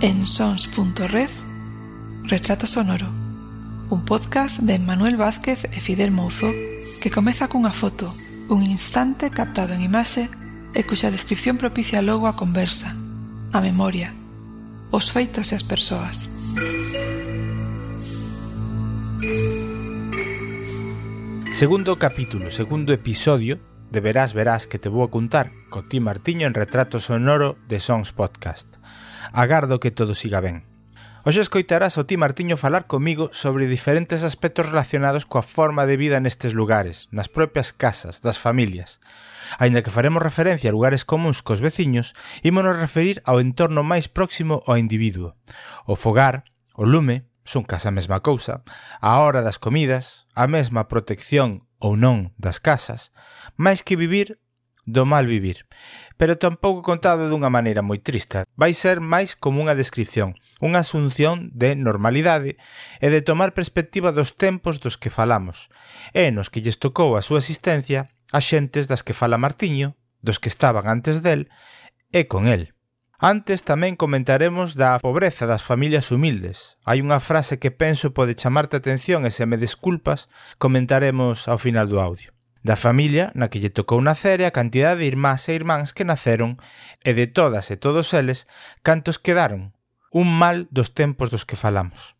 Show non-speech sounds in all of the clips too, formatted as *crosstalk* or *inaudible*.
en sons.red Retrato Sonoro, un podcast de Manuel Vázquez e Fidel Mouzo que comeza cunha foto, un instante captado en imaxe e cuxa descripción propicia logo a conversa, a memoria, os feitos e as persoas. Segundo capítulo, segundo episodio de Verás, verás que te vou a contar co ti Martiño en Retrato Sonoro de Sons Podcast. Agardo que todo siga ben. Hoxe escoitarás o ti Martiño falar comigo sobre diferentes aspectos relacionados coa forma de vida nestes lugares, nas propias casas, das familias. Aínda que faremos referencia a lugares comuns cos veciños, ímonos referir ao entorno máis próximo ao individuo. O fogar, o lume, son casa a mesma cousa, a hora das comidas, a mesma protección ou non das casas, máis que vivir do mal vivir, pero tampouco contado dunha maneira moi trista. Vai ser máis como unha descripción, unha asunción de normalidade e de tomar perspectiva dos tempos dos que falamos, e nos que lles tocou a súa existencia a xentes das que fala Martiño, dos que estaban antes del e con el. Antes tamén comentaremos da pobreza das familias humildes. Hai unha frase que penso pode chamarte atención e se me desculpas comentaremos ao final do audio da familia na que lle tocou nacer e a cantidade de irmás e irmáns que naceron e de todas e todos eles cantos quedaron, un mal dos tempos dos que falamos.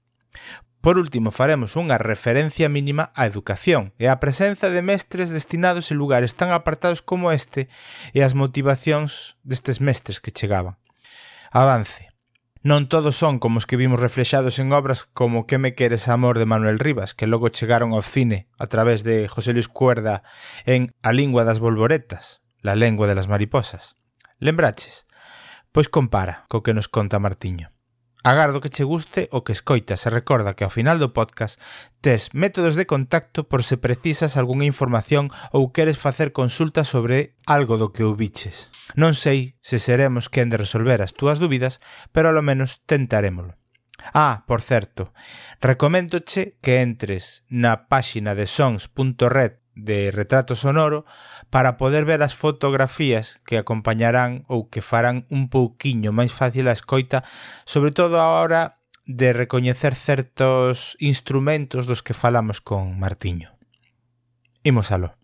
Por último, faremos unha referencia mínima á educación e á presenza de mestres destinados en lugares tan apartados como este e as motivacións destes mestres que chegaban. Avance. Non todos son como os que vimos reflexados en obras como Que me queres amor de Manuel Rivas, que logo chegaron ao cine a través de José Luis Cuerda en A lingua das bolboretas, La lengua de las mariposas. Lembraches? Pois compara co que nos conta Martiño. Agardo que che guste o que escoitas e recorda que ao final do podcast tes métodos de contacto por se precisas algunha información ou queres facer consulta sobre algo do que ubiches. Non sei se seremos quen de resolver as túas dúbidas, pero alo menos tentarémolo. Ah, por certo, recoméndoche que entres na páxina de sons.red de retrato sonoro para poder ver as fotografías que acompañarán ou que farán un pouquiño máis fácil a escoita, sobre todo a hora de recoñecer certos instrumentos dos que falamos con Martiño. Imos aló.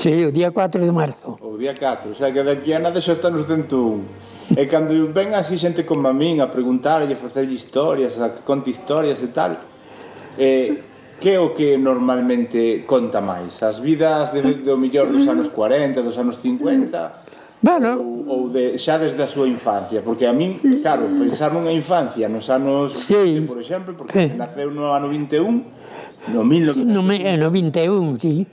Sí, o día 4 de marzo día 4, xa que daqui a nada xa está nos 101. E cando ven así xente como a min a preguntarlle, a facerlle historias, a que conte historias e tal, eh, que é o que normalmente conta máis? As vidas de, do millor dos anos 40, dos anos 50? Bueno, ou, ou de, xa desde a súa infancia porque a min, claro, pensar nunha infancia nos anos sí. 20, por exemplo porque eh. naceu no ano 21 no 1921 no, no 21, sí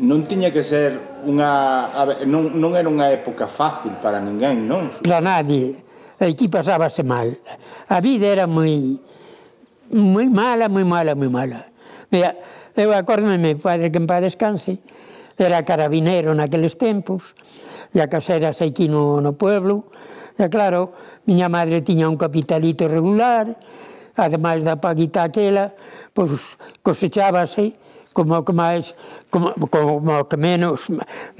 non tiña que ser unha non, non era unha época fácil para ninguén, non? Para nadie. Aquí pasábase mal. A vida era moi moi mala, moi mala, moi mala. Mira, eu acórdome, meu padre, que en paz descanse, era carabinero naqueles tempos, e a casa era aquí no, no pueblo, e claro, miña madre tiña un capitalito regular, ademais da paguita aquela, pois cosechábase, como que máis como, como que menos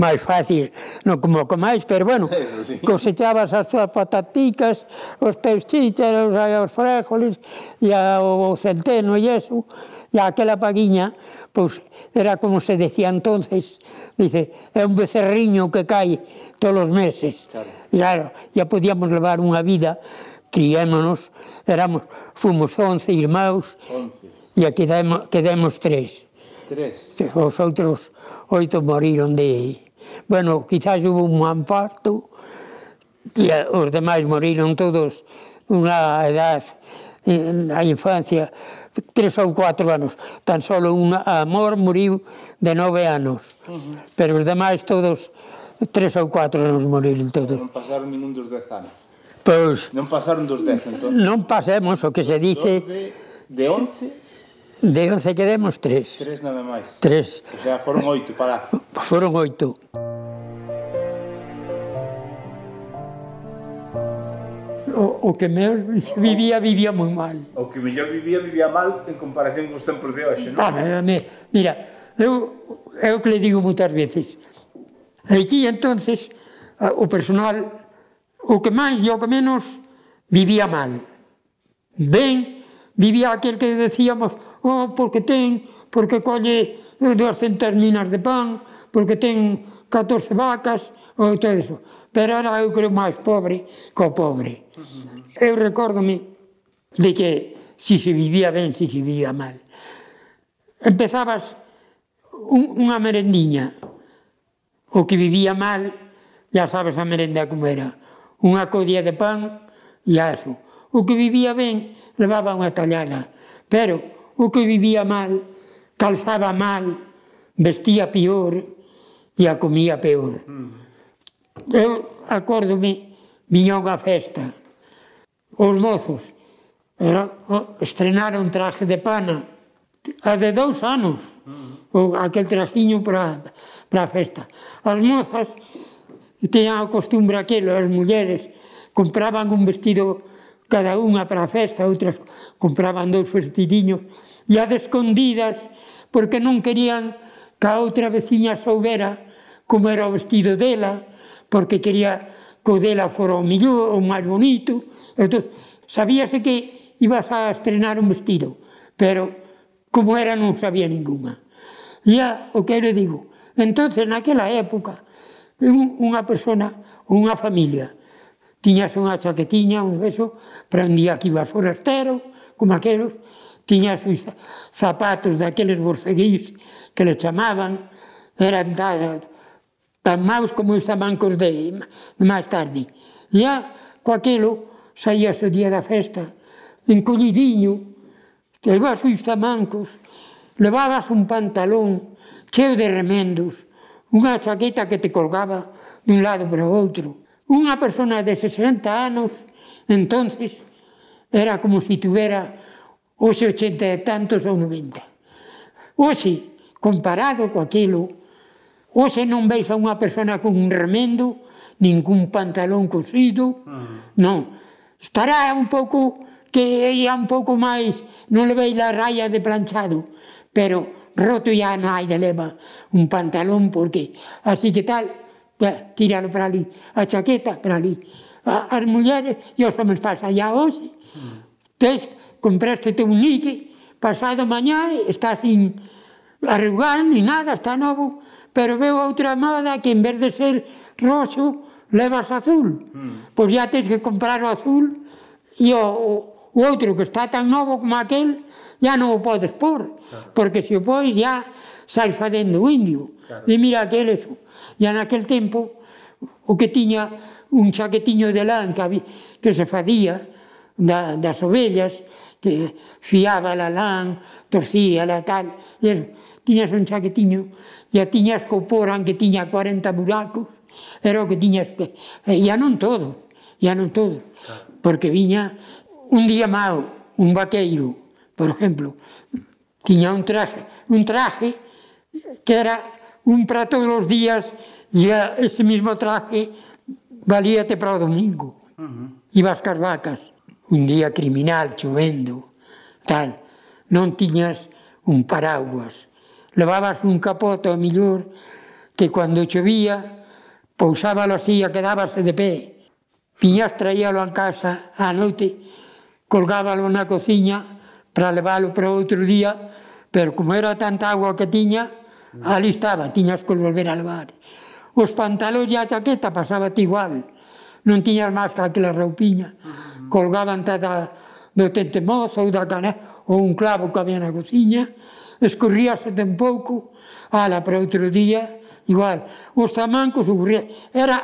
máis fácil, non como que máis, pero bueno, *laughs* Eso sí. cosechabas as túas pataticas, os teus chícharos, os fréjoles e o centeno e eso, e aquela paguiña, pois era como se decía entonces, dice, é un becerriño que cae todos os meses. Claro, claro ya podíamos levar unha vida criémonos, éramos, fomos 11 irmãos 11. e quedemos, quedemos tres. Tres. Os outros oito moriron de... Bueno, quizás hubo un amparo, e os demais moriron todos unha edad eh, a infancia, tres ou cuatro anos. Tan só un amor moriu de nove anos. Uh -huh. Pero os demais todos, tres ou cuatro anos moriron todos. Non pasaron ningún dos dez anos. Pois... Non pasaron dos dez, entón. Non pasemos, o que se dice... De, de once De 11 quedemos tres. Tres nada máis. Tres. O sea, foron 8 para... Foron oito. O, o que mellor vivía, vivía moi mal. O que mellor vivía, vivía mal en comparación cos tempos de hoxe, non? Ah, bueno, mira, eu, eu que le digo moitas veces. Aquí, entonces, o personal, o que máis e o que menos, vivía mal. Ben, vivía aquel que decíamos oh, porque ten, porque colle 200 minas de pan, porque ten 14 vacas, ou todo eso. Pero era eu creo máis pobre co pobre. Eu recórdome de que si se vivía ben, si se vivía mal. Empezabas un, unha merendiña, o que vivía mal, ya sabes a merenda como era, unha codía de pan e aso. O que vivía ben levaba unha tallada, pero o que vivía mal, calzaba mal, vestía peor e a comía peor. Mm. Eu acórdome, viña unha festa. Os mozos era, estrenaron traje de pana a de dous anos, mm. o, aquel trajiño para a festa. As mozas teñan a costumbre aquelo, as mulleres compraban un vestido cada unha para a festa, outras compraban dous vestidiños e as escondidas porque non querían que a outra veciña soubera como era o vestido dela, porque quería que o dela fora o mellor, o máis bonito. Entón, sabíase que ibas a estrenar un vestido, pero como era non sabía ninguna. E a, o que eu digo, entonces naquela época, unha persona, unha familia, tiñas unha chaquetiña, un beso, para un día que ibas forastero, como aquelos, tiña os zapatos daqueles borceguís que le chamaban, eran tan, tan maus como os tamancos de máis tarde. E a, coaquilo, saía o día da festa, encollidiño, levaba os tamancos, levabas un pantalón cheo de remendos, unha chaqueta que te colgaba dun lado para o outro. Unha persona de 60 anos, entonces, era como se si tuvera hoxe 80 e tantos ou 90. Hoxe, comparado co aquilo, hoxe non veis a unha persona con un remendo, ningún pantalón cosido, uh -huh. non. Estará un pouco que ia un pouco máis, non le veis la raya de planchado, pero roto ya non hai de leva un pantalón porque así que tal, ya, tíralo para ali, a chaqueta para ali. A, as mulleres e os homens pasa ya hoxe. Mm. Tes compraste un nique, pasado mañá está sin arrugar ni nada, está novo, pero veo outra moda que en vez de ser roxo, levas azul. Mm. Pois ya tens que comprar o azul e o, o, outro que está tan novo como aquel, ya non o podes pôr, claro. porque se o pois ya sai fadendo o indio. Claro. E mira aquel eso. E naquel tempo, o que tiña un chaquetiño de lã que, que se fadía da, das ovellas, que fiábala torcía la tal, e eso. tiñas un chaquetiño e a tiñas co porán que tiña 40 buracos, era o que tiñas que... E ya non todo, ya non todo, porque viña un día mau, un vaqueiro, por exemplo, tiña un traje, un traje que era un para todos os días e ese mismo traje valíate para o domingo. Uh -huh. Ibas cas vacas un día criminal chovendo, tal, non tiñas un paraguas. Levabas un capote ao millor que cando chovía pousábalo así e quedábase de pé. Tiñas traíalo a casa á noite, colgábalo na cociña para leválo para outro día, pero como era tanta agua que tiña, ali estaba, tiñas que volver a levar. Os pantalóns e a chaqueta pasaba igual, non tiñas máis que aquela roupiña. Uh -huh colgaban tada do tente mozo ou da cana ou un clavo que había na cociña, escorríase de un pouco, ala para outro día, igual. Os tamancos era,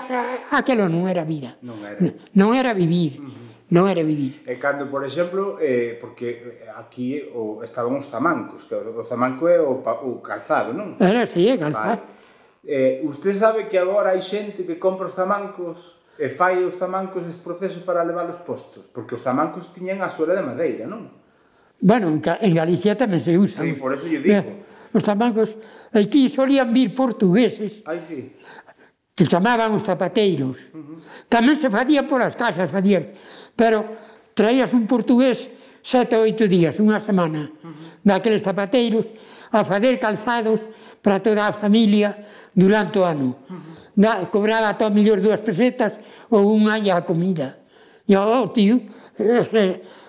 aquelo non era vida, non era, non era vivir. Uh -huh. Non era vivir. E cando, por exemplo, eh, porque aquí o, estaban os tamancos, que o, o tamanco é o, o calzado, non? Era, sí, é calzado. Vale. Eh, usted sabe que agora hai xente que compra os tamancos e fai os tamancos ese proceso para levar os postos? Porque os tamancos tiñan a suela de madeira, non? Bueno, en, en Galicia tamén se usa. Sí, por eso lle digo. Eh, os tamancos, aquí solían vir portugueses. Ai, sí. Que chamaban os zapateiros. Uh -huh. Tamén se facía polas casas, facía, Pero traías un portugués sete oito días, unha semana, daqueles zapateiros a fazer calzados para toda a familia durante o ano. Da, cobraba todo mellor dúas pesetas ou unha e a comida. E o tío,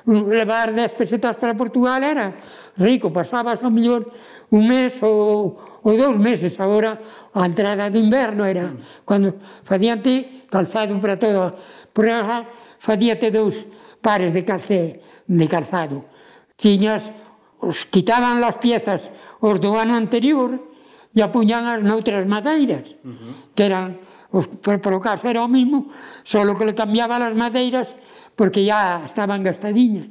levar 10 pesetas para Portugal era rico, pasabas ao mellor un mes ou, ou dous meses agora a entrada do inverno era cando facíante calzado para todo por agora facíate dous pares de calcé de calzado. Tiñas, os quitaban as piezas os do ano anterior e apuñan as noutras madeiras, uh -huh. que eran, os, por, por o caso era o mismo, solo que le cambiaban as madeiras porque ya estaban gastadiñas.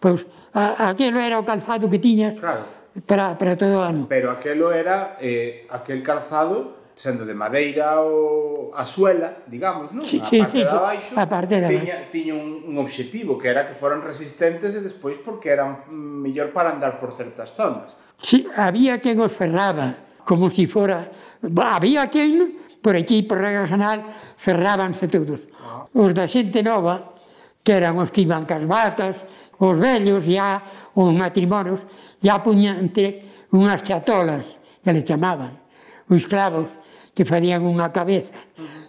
Pois, a, aquelo era o calzado que tiñas claro. para, para todo o ano. Pero aquelo era eh, aquel calzado sendo de madeira o a suela, digamos, non? Sí, a parte sí, de abaixo, a parte de tiña, tiña un, un obxectivo que era que foran resistentes e despois porque eran mellor para andar por certas zonas. Sí, había quen os ferraba, como se si fora... Había quen, por aquí, por regla general, ferrábanse todos. Ah. Os da xente nova, que eran os que iban cas batas, os vellos, ya, os matrimonios, ya puñan entre unhas chatolas, que le chamaban, os clavos, que farían unha cabeza.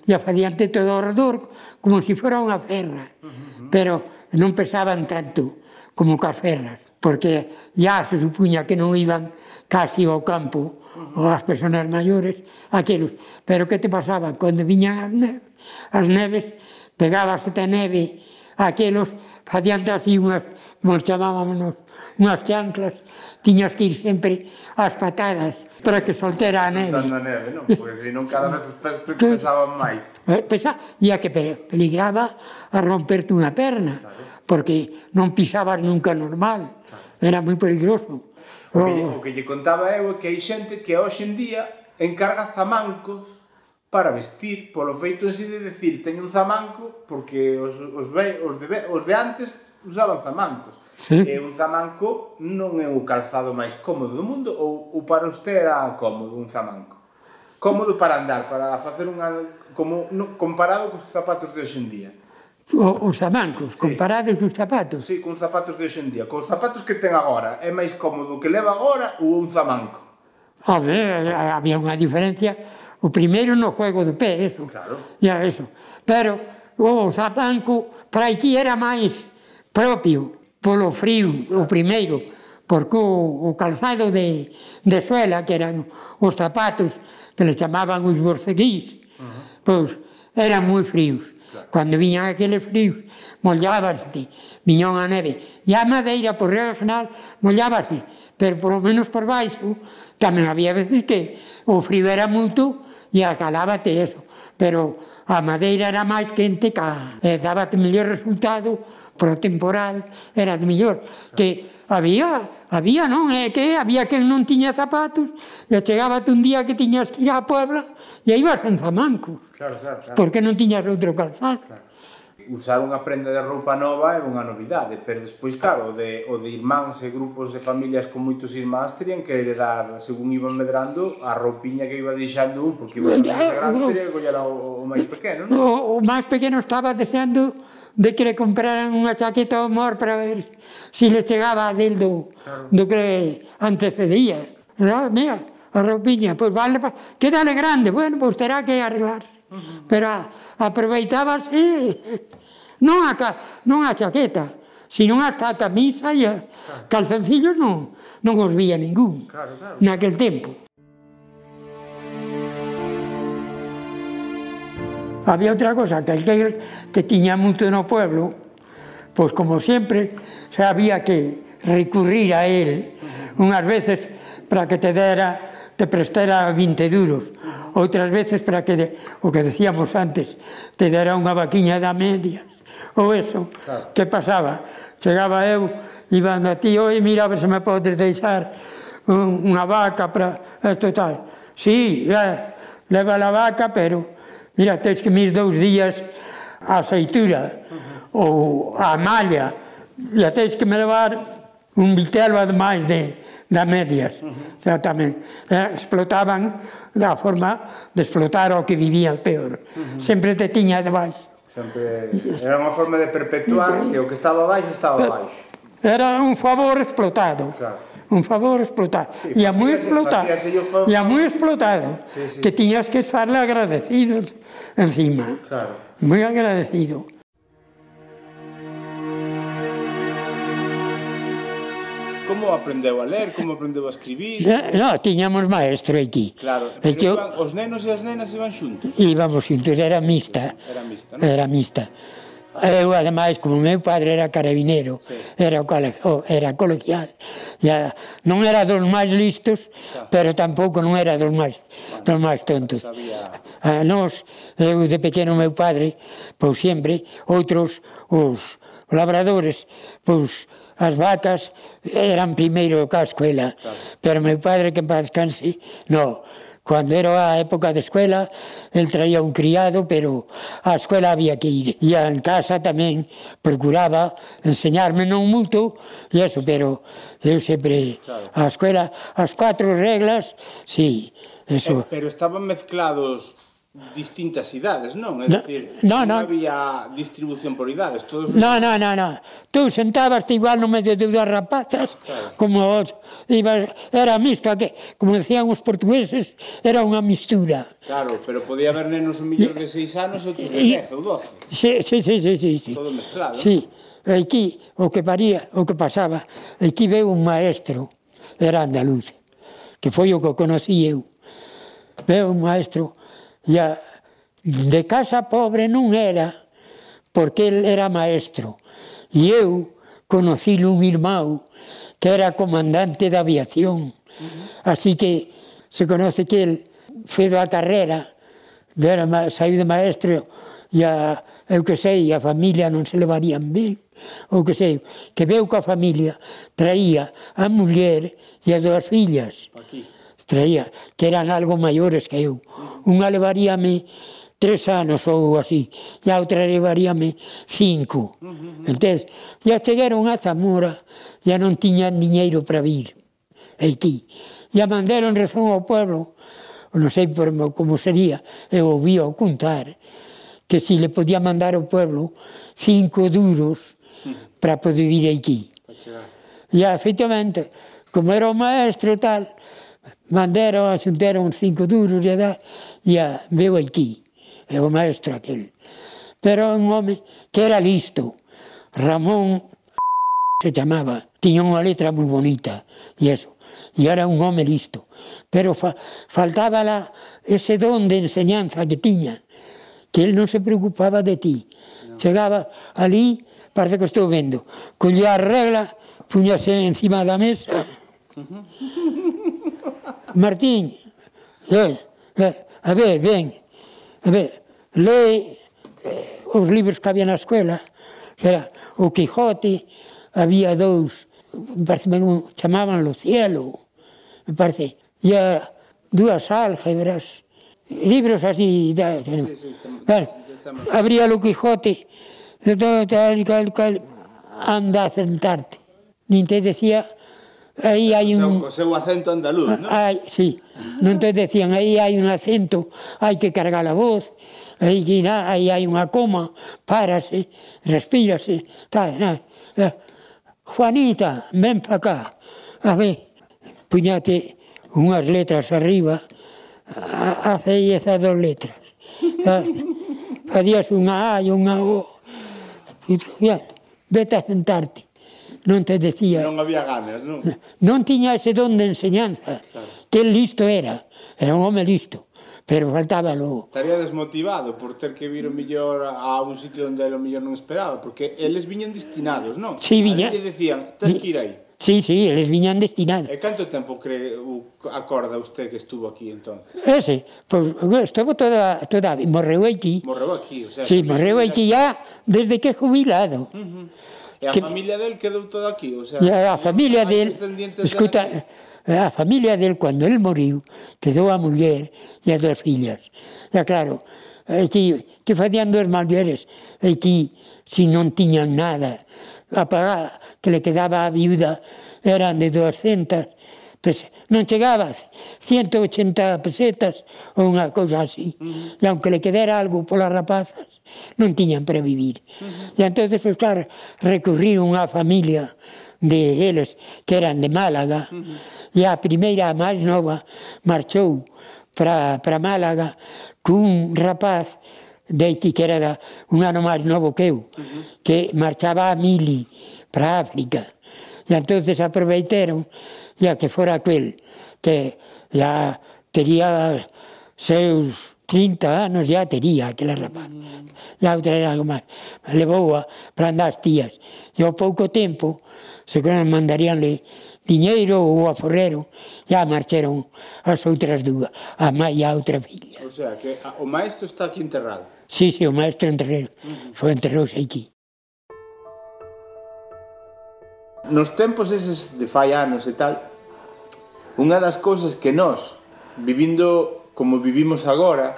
E a farían de todo ao redor como se si fora unha ferra. Pero non pesaban tanto como ca ferras, porque ya se supuña que non iban casi ao campo ou as personas maiores, aquelos. Pero que te pasaba? Cando viñan as neves, as neves pegabas a neve, aquelos facían así unhas, como chamábamos, unhas chanclas, tiñas que ir sempre ás patadas para que soltera a neve. Soltando a neve, non? Porque senón cada vez os pés pesaban máis. Eh, Pesa, ah, e a que peligraba a romperte unha perna, porque non pisabas nunca normal. Era moi peligroso. O que, oh. o que lle contaba eu é que hai xente que hoxe en día encarga zamancos para vestir, polo feito en si de decir, teño un zamanco, porque os, os, ve, os, de, os de antes usaban zamancos. Sí. E un zamanco non é o calzado máis cómodo do mundo ou, ou para usted era cómodo un zamanco? Cómodo para andar, para facer unha como no, comparado cos zapatos de hoxe en día. O, os zamancos, sí. comparados cos zapatos? Sí, con os zapatos de hoxe en día. Cos zapatos que ten agora, é máis cómodo que leva agora ou un zamanco? A ver, había unha diferencia. O primeiro no juego de pé, eso. Claro. Ya, eso. Pero o zamanco para aquí era máis propio polo frío, o primeiro, porque o, o calzado de, de suela, que eran os zapatos, que le chamaban os borceguís, uh -huh. pois eran moi fríos. Claro. Cando viñan aqueles fríos, mollábase, viñón a neve. E a madeira, por regla general, mollábase, pero por lo menos por baixo, tamén había veces que o frío era moito e acalábate eso. Pero a madeira era máis quente, que eh, dábate mellor resultado pro temporal era mellor que había, había non, é eh, que había quen non tiña zapatos e chegábate un día que tiñas que ir a Puebla e aí vas en zamancos claro, claro, claro. porque non tiñas outro calzado claro. usar unha prenda de roupa nova é unha novidade pero despois, claro, o de, o de irmáns e grupos de familias con moitos irmáns terían que heredar, según iban medrando a roupiña que iba deixando un porque iba a grande teria que o, o máis pequeno non? o, o máis pequeno estaba deseando de que le compraran unha chaqueta ao mor para ver se si le chegaba a del do, do que antecedía. No, mira, a roupiña, pois vale, pa... quedale grande, bueno, pois terá que arreglar. Pero a, aproveitábase non a, non a chaqueta, sino hasta a camisa e a calzoncillos non, non os vía ningún claro, claro. naquel tempo. Había outra cosa, que aquel que tiña moito no pueblo, pois como sempre, se había que recurrir a él unhas veces para que te dera te prestara 20 duros outras veces para que de, o que decíamos antes te dera unha vaquiña da media ou eso claro. que pasaba chegaba eu iba a ti oi mira a ver se me podes deixar un, unha vaca para isto tal si sí, leva a vaca pero Mira, tens que mir dous días a aceitura ou a malla, e tens que me levar un vitelo ademais de, da medias, uh -huh. tamén. Explotaban da forma de explotar o que vivía peor. Uh -huh. Sempre te tiña debaixo. Sempre era unha forma de perpetuar que o que estaba abaixo estaba abaixo. Era un favor explotado. Claro un favor explotar. Sí, e a moi explotado, e a moi explotado, sí, sí. que tiñas que estarle agradecido encima. Claro. Moi agradecido. Como aprendeu a ler, como aprendeu a escribir? No, no tiñamos maestro aquí. Claro, pero que... iban, os nenos e as nenas iban xuntos? Íbamos xuntos, era mixta. Era mixta, non? Era mixta. Eh, eu, ademais, como meu padre era carabinero, sí. era, cole, era colegial, ya, non era dos máis listos, pero tampouco non era dos máis, bueno, dos máis tontos. Sabía... A nós, eu eh, de pequeno meu padre, pois sempre, outros, os labradores, pois, as vacas eran primeiro o casco, ela. Claro. Pero meu padre, que en paz canse, non, Cando era a época de escuela, el traía un criado, pero a escuela había que ir. E en casa tamén procuraba enseñarme non moito, e eso, pero eu sempre claro. a escuela, as cuatro reglas, sí, eso. Eh, pero estaban mezclados distintas idades, non? É no, dicir, no, non no. había distribución por idades. Todos... No, no, no, no. Tú sentabas igual no medio de dúas rapazas, claro. como os, ibas, era mixta, que, como decían os portugueses, era unha mistura. Claro, pero podía haber nenos un millón de seis anos, outros de dez ou doce. Sí, sí, sí, sí, sí, sí. Todo mezclado. Sí. Aquí, o que paría, o que pasaba, aquí veu un maestro, era andaluz, que foi o que conocí eu. Veo un maestro E a, de casa pobre non era, porque el era maestro. E eu conocí un irmão que era comandante da aviación. Así que se conoce que el foi da carrera, era, saiu de maestro e a, eu que sei, a familia non se levarían ben, ou que sei, que veu que a familia traía a muller e as dúas fillas. Aquí traía, que eran algo maiores que eu. Unha levaríame tres anos ou así, e a outra levaríame cinco. Entón, ya chegaron a Zamora, ya non tiñan diñeiro para vir. aquí. Ya mandaron razón ao pueblo, non sei por como sería, eh, eu ouvi ao contar, que se le podía mandar ao pueblo cinco duros para poder vir aquí. E efectivamente, como era o maestro tal, Mandaron, asuntaron cinco duros e da, e a, veu aquí, é o maestro aquel. Pero un home que era listo, Ramón *laughs* se chamaba, tiña unha letra moi bonita, e eso, e era un home listo. Pero fa, faltaba la, ese don de enseñanza que tiña, que él non se preocupaba de ti. No. Chegaba ali, parece que estou vendo, collía a regla, puñase encima da mesa, uh -huh. Martín, eh, eh, a ver, ben, a ver, lei eh, os libros que había na escuela, que era o Quijote, había dous, me parece un, chamaban o cielo, me parece, e a, dúas álgebras, libros así, da, sí, sí, bueno, abría o Quijote, de todo tal, cal, cal, anda a sentarte, nin te decía aí hai un... Co seu acento andaluz, non? Ai, sí, non te decían, aí hai un acento, hai que cargar a voz, aí, na, aí hai unha coma, párase, respírase, tal, na. Eh, Juanita, ven pa cá, a ver, puñate unhas letras arriba, hace esas dos letras. Eh, *laughs* Facías unha A e unha O. E, bien, vete a sentarte non te decía... Non había ganas, non? Non tiña ese don de enseñanza, ah, claro. que listo era, era un home listo, pero faltaba lo... Estaría desmotivado por ter que vir o millor a un sitio onde o millor non esperaba, porque eles viñan destinados, non? Sí, viñan... Eles decían, tens que ir aí. Sí, sí, eles viñan destinados. E canto tempo cree, acorda usted que estuvo aquí entonces? Ese, pois pues, estuvo toda, toda, morreu aquí. Morreu aquí, o sea... Sí, morreu aquí ya desde que jubilado. Uh -huh. E a que... familia del quedou todo aquí, o sea, e a familia del, escuta, a familia del cando el moriu quedou a muller e as dúas fillas. E claro, que, que facían dúas mulleres e que se si non tiñan nada a pagar que le quedaba a viuda eran de 200 pues, non chegaba 180 pesetas ou unha cousa así. Uh -huh. E aunque le quedera algo polas rapazas, non tiñan para vivir. Uh -huh. E entonces, pues, claro, recurrir unha familia de eles que eran de Málaga. Uh -huh. E a primeira, a máis nova, marchou para, para Málaga cun rapaz de Haití que era un ano máis novo que eu, uh -huh. que marchaba a Mili para África. E entonces aproveitaron e a que fora aquel que ya tería seus 30 anos ah, ya tería aquela rapaz. Ya mm. outra era algo máis. Levou a para andar as tías. E ao pouco tempo, se que mandaríanle diñeiro ou a forrero, ya marcharon as outras dúas, a má e a outra filla. O sea, que a, o maestro está aquí enterrado. Sí, sí, o maestro enterrado. Uh -huh. Foi enterrouse aquí. Nos tempos eses de fai anos e tal, unha das cousas que nós, vivindo como vivimos agora,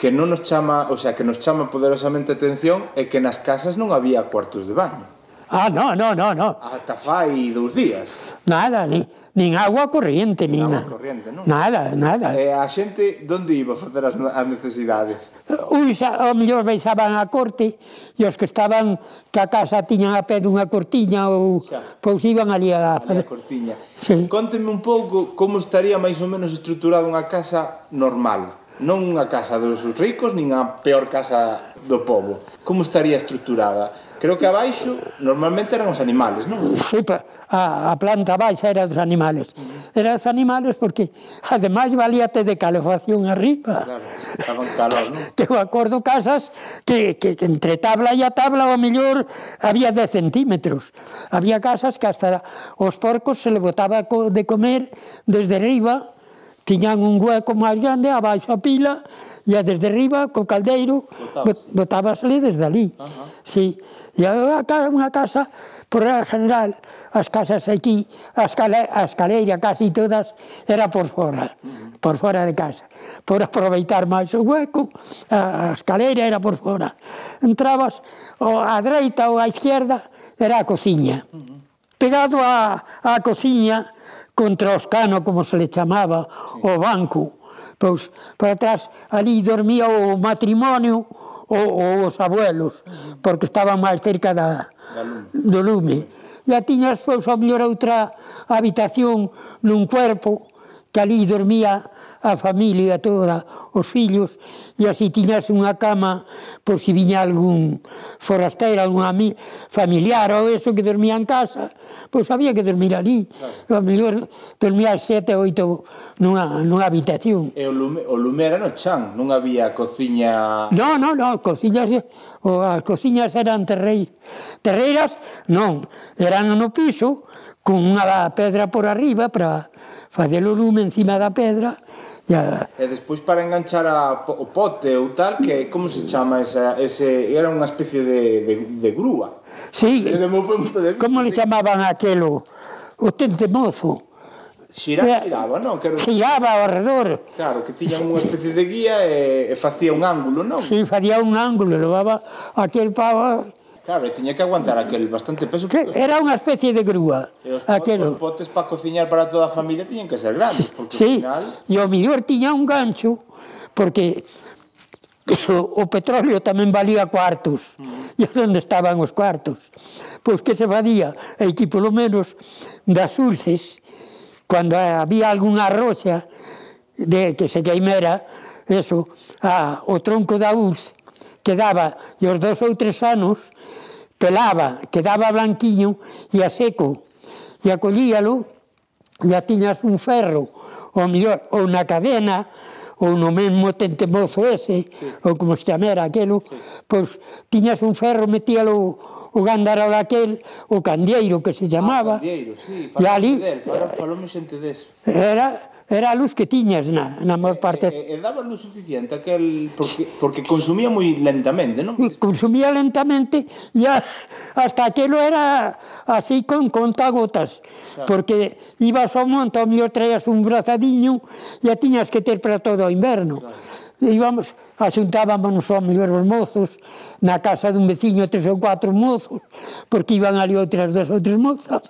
que non nos chama, o sea, que nos chama poderosamente a atención é que nas casas non había cuartos de baño. Ah, no, no, no, no. Ata fai dous días. Nada, ni, nin agua corriente, nin, nin agua na... corriente, non? Nada, nada. E eh, a xente onde iba a facer as, as necesidades? Ui, xa, o mellor baixaban a corte e os que estaban que a casa tiñan a pé dunha cortiña ou xa. pois iban ali a... Ali a cortiña. Sí. Conteme un pouco como estaría máis ou menos estruturada unha casa normal non unha casa dos ricos, nin a peor casa do povo. Como estaría estruturada? Creo que abaixo normalmente eran os animales, non? Sí, a, a planta baixa era dos animales. Era dos animales porque, ademais, valíate de calefacción arriba. Claro, estaban calor, non? *laughs* Que eu acordo casas que, que, que entre tabla e a tabla o mellor había 10 centímetros. Había casas que hasta os porcos se le botaba de comer desde arriba, tiñan un hueco máis grande abaixo a pila e desde arriba co caldeiro botabasle desde ali. Uh -huh. Sí. E agora unha casa, por real general, as casas aquí, a escaleira, a escaleira casi todas, era por fora, por fora de casa. Por aproveitar máis o hueco, a escaleira era por fora. Entrabas ou á dreita ou á izquierda, era a cociña. Pegado á, á cociña, contra os cano, como se le chamaba, sí. o banco, pois para atrás ali dormía o matrimonio ou, ou os abuelos, porque estaban máis cerca da, do lume. E a tiñas, pois, ao mellor outra habitación nun cuerpo que ali dormía a familia toda, os fillos, e así tiñas unha cama por si viña algún forasteiro, algún ami, familiar ou eso que dormía en casa, pois había que dormir ali. Claro. A mellor dormía sete ou oito nunha, nunha habitación. E o lume, o lume era no chan, non había cociña... Non, non, non, cociña o as cociñas eran terrei, terreiras, non, eran no piso, con unha pedra por arriba para facer o lume encima da pedra e, a... e despois para enganchar a, o pote ou tal que como se chama esa, ese era unha especie de, de, de grúa. Sí, Desde como le chamaban aquelo? O tente mozo Xira, xiraba, non? Quero... Xiraba ao redor. Claro, que tiña unha especie de guía e, e facía un ángulo, non? Si, sí, facía un ángulo, levaba aquel pavo... Claro, e tiña que aguantar aquel bastante peso. Que era unha especie de grúa. E os, aquelo. os potes para cociñar para toda a familia tiñan que ser grandes, sí, porque sí, ao final... E o mellor tiña un gancho, porque *coughs* o, o petróleo tamén valía cuartos. Mm. E *laughs* onde estaban os cuartos? Pois que se valía, e que polo menos das urces cando había algunha roxa de que se queimera eso, a, o tronco da uz quedaba, e os dous ou tres anos pelaba, quedaba blanquiño e a seco, e acollíalo, e a tiñas un ferro, ou mellor, ou na cadena, ou no mesmo tentemozo ese, sí. ou como se chamera aquelo, sí. pois tiñas un ferro, metíalo o gándaro aquel, o candeeiro que se chamaba. Ah, candeeiro, sí, para e ali, falou xente deso. Era era a luz que tiñas na, na maior eh, parte. E, e, e daba luz suficiente aquel porque, porque consumía moi lentamente, non? *laughs* Consumía lentamente e a, hasta aquelo era así con contagotas, claro. porque ibas ao monte, ao mellor traías un brazadiño e tiñas que ter para todo o inverno. Claro íbamos, axuntábamos ao mellor os mozos na casa dun veciño tres ou cuatro mozos porque iban ali outras dos outras mozas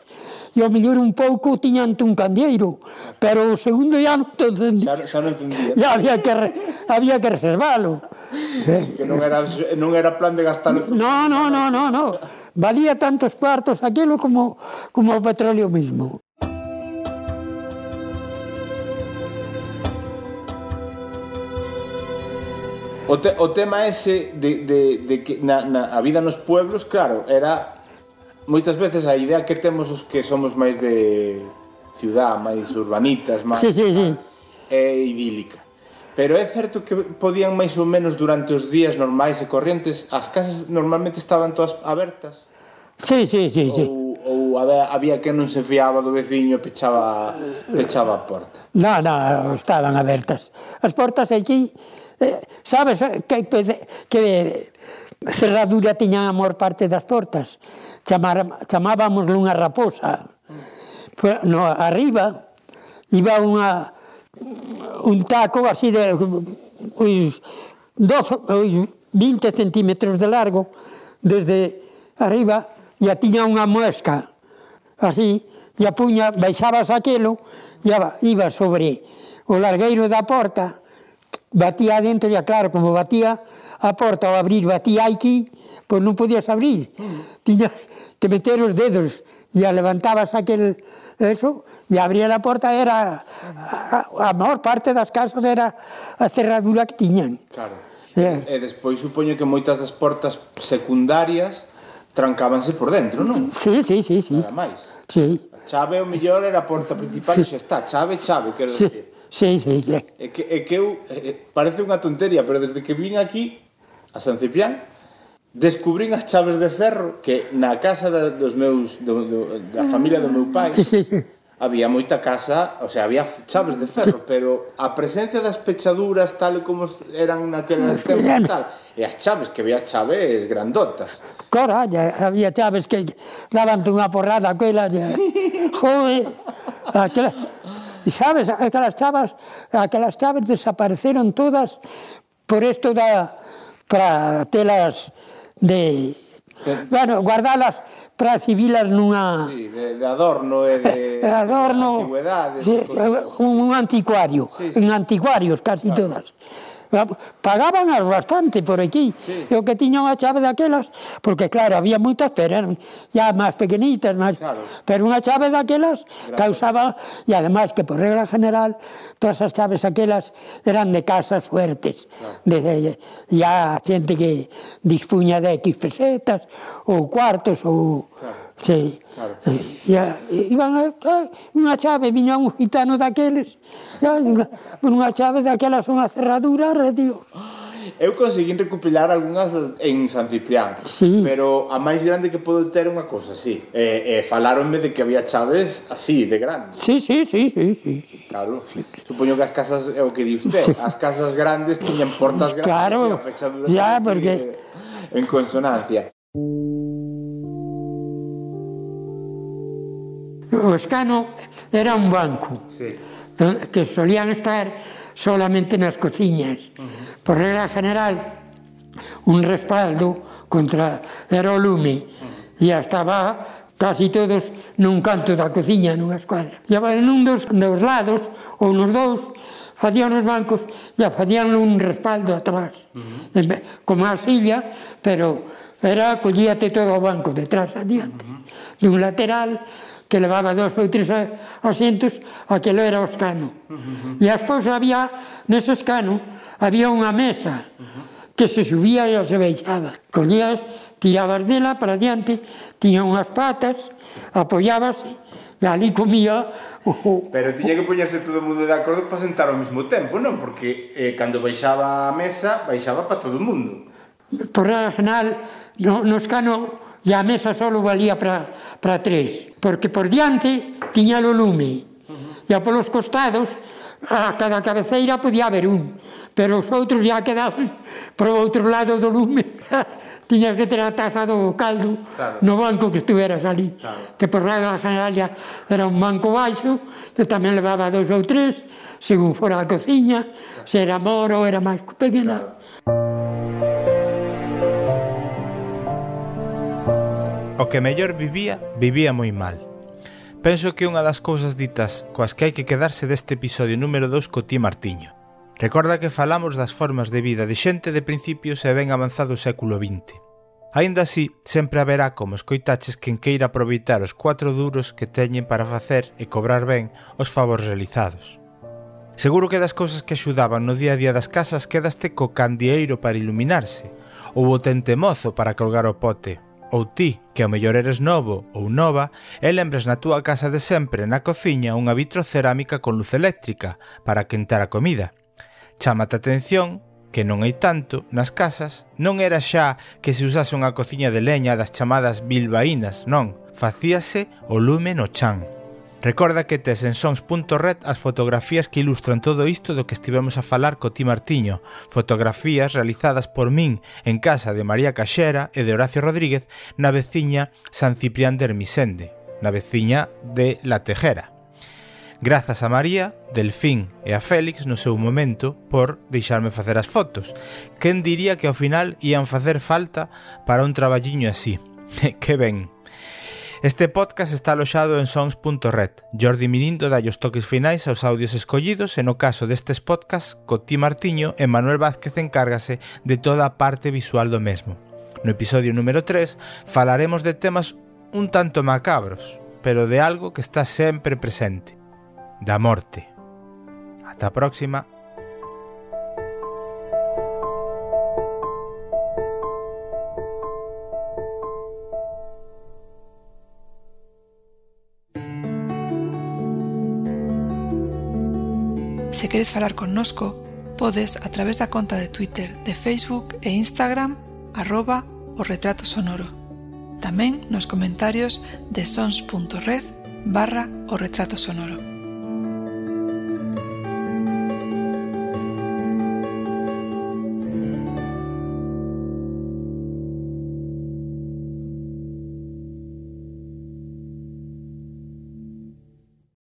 e ao mellor un pouco tiñante un candeeiro, pero o segundo xa non te encendía. Xa, xa non encendía. Ya había que, había que reservalo. Sí. Que non era, non era plan de gastar... No, no, no, no, no. Valía tantos cuartos aquilo como, como o petróleo mismo. O, te, o tema ese de, de, de que na, na, a vida nos pueblos, claro, era moitas veces a idea que temos os que somos máis de ciudad, máis urbanitas, máis sí, sí, sí. é idílica. Pero é certo que podían máis ou menos durante os días normais e corrientes, as casas normalmente estaban todas abertas. Sí, sí, sí, ou, sí. Ou había, había que non se fiaba do veciño e pechaba, pechaba a porta. Non, non, estaban abertas. As portas aquí, eh, sabes, que, que Cerradura tiñan a maior parte das portas. Chamar, chamábamos unha raposa. No, arriba iba unha un taco así de uns 12, uns 20 centímetros de largo desde arriba e tiña unha muesca así e a puña baixabas aquelo e iba sobre o largueiro da porta batía dentro e claro, como batía a porta ao abrir batía aquí, pois non podías abrir. Tiña que meter os dedos e a levantabas aquel eso e abría a porta era a, a maior parte das casas era a cerradura que tiñan. Claro. Yeah. E despois supoño que moitas das portas secundarias trancábanse por dentro, non? Sí, sí, sí, sí. Nada máis. Sí. A chave o mellor era a porta principal sí. e xa está, chave, chave, quero sí. decir. Sí, sí, sí. É que, é que eu, eh, eh, parece unha tontería, pero desde que vin aquí a San Ciprián, descubrín as chaves de ferro que na casa da, dos meus, do, do, da familia do meu pai sí, sí, sí. había moita casa, o sea, había chaves de ferro, sí. pero a presencia das pechaduras tal como eran naquelas tempos tal, e as chaves, que había chaves grandotas. Coralla, había chaves que daban unha porrada aquela. Sí. Joder, aquela, E sabes, aquelas chaves, aquelas chaves desapareceron todas por isto da para telas de eh, Bueno, guardalas para exhibilas nunha... Sí, de, de adorno e de, de adorno, de antigüedades. De, un anticuario, sí, sí. en anticuarios casi claro. todas pagaban bastante por aquí. Sí. Eu que tiña unha chave daquelas, porque claro, había moitas, pero eran ya máis pequenitas, máis, claro. pero unha chave daquelas Gracias. causaba, e además que por regla general, todas as chaves aquelas eran de casas fuertes, claro. de, ya xente que dispuña de X pesetas, ou cuartos, ou... Claro Sí. Claro. Eh, e, e, eh, iban a, eh, unha chave, viña un gitano daqueles, por unha chave daquelas unha cerradura, re Dios. Eu conseguín recopilar algunhas en San Ciprián, sí. pero a máis grande que podo ter unha cosa, sí. E, e falaronme de que había chaves así, de grande. Sí, sí, sí, sí, sí. sí. Claro. Supoño que as casas, é o que di usted, sí. as casas grandes tiñan portas grandes. Claro, ya, porque... En consonancia. o escano era un banco sí. que solían estar solamente nas cociñas. Uh -huh. Por regla general, un respaldo contra era o lume uh -huh. e estaba casi todos nun canto da cociña, nunha escuadra. E en un dos, dos lados, ou nos dous, facían os bancos e facían un respaldo atrás, uh -huh. como a silla, pero era collíate todo o banco detrás adiante. Uh -huh. De un lateral que levaba dous ou tres asientos, aquilo era o escano. Uh -huh. E despois había, nese escano, había unha mesa uh -huh. que se subía e se baixaba. Collías, tirabas dela para diante, tiña unhas patas, apoiabas e ali comía o... Pero tiña que poñerse todo o mundo de acordo para sentar ao mesmo tempo, non? Porque eh, cando baixaba a mesa, baixaba para todo o mundo. Por nada, no, no escano e a mesa só valía para, para tres, porque por diante tiña o lume, e polos costados a cada cabeceira podía haber un, pero os outros já quedaban *laughs* por o outro lado do lume. *laughs* Tiñas que ter a taza do caldo claro. no banco que estuveras ali. Claro. Que por regla general era un banco baixo, que tamén levaba dous ou tres, según fora a cociña, claro. se era moro, era máis pequena. Claro. O que mellor vivía, vivía moi mal. Penso que unha das cousas ditas coas que hai que quedarse deste episodio número 2 co ti Martiño. Recorda que falamos das formas de vida de xente de principios e ben avanzado século XX. Aínda así, sempre haberá como escoitaches quen queira aproveitar os cuatro duros que teñen para facer e cobrar ben os favores realizados. Seguro que das cousas que axudaban no día a día das casas quedaste co candieiro para iluminarse, ou o tentemozo para colgar o pote, ou ti, que ao mellor eres novo ou nova, e lembres na túa casa de sempre na cociña unha vitrocerámica con luz eléctrica para quentar a comida. Chámate a atención que non hai tanto nas casas, non era xa que se usase unha cociña de leña das chamadas bilbaínas, non, facíase o lume no chan. Recorda que tes en sons.red as fotografías que ilustran todo isto do que estivemos a falar co Ti Martiño, fotografías realizadas por min en casa de María Caxera e de Horacio Rodríguez na veciña San Ciprián de Hermisende, na veciña de La Tejera. Grazas a María, Delfín e a Félix no seu momento por deixarme facer as fotos. Quen diría que ao final ían facer falta para un traballiño así? *laughs* que ben! Este podcast está aloxado en sons.red. Jordi Mirindo os toques finais aos audios escollidos e no caso destes podcast, Coti Martiño e Manuel Vázquez encárgase de toda a parte visual do mesmo. No episodio número 3 falaremos de temas un tanto macabros, pero de algo que está sempre presente, da morte. Ata a próxima. Se queres falar connosco, podes a través da conta de Twitter, de Facebook e Instagram arroba o retrato sonoro. Tamén nos comentarios de sons.red barra o retrato sonoro.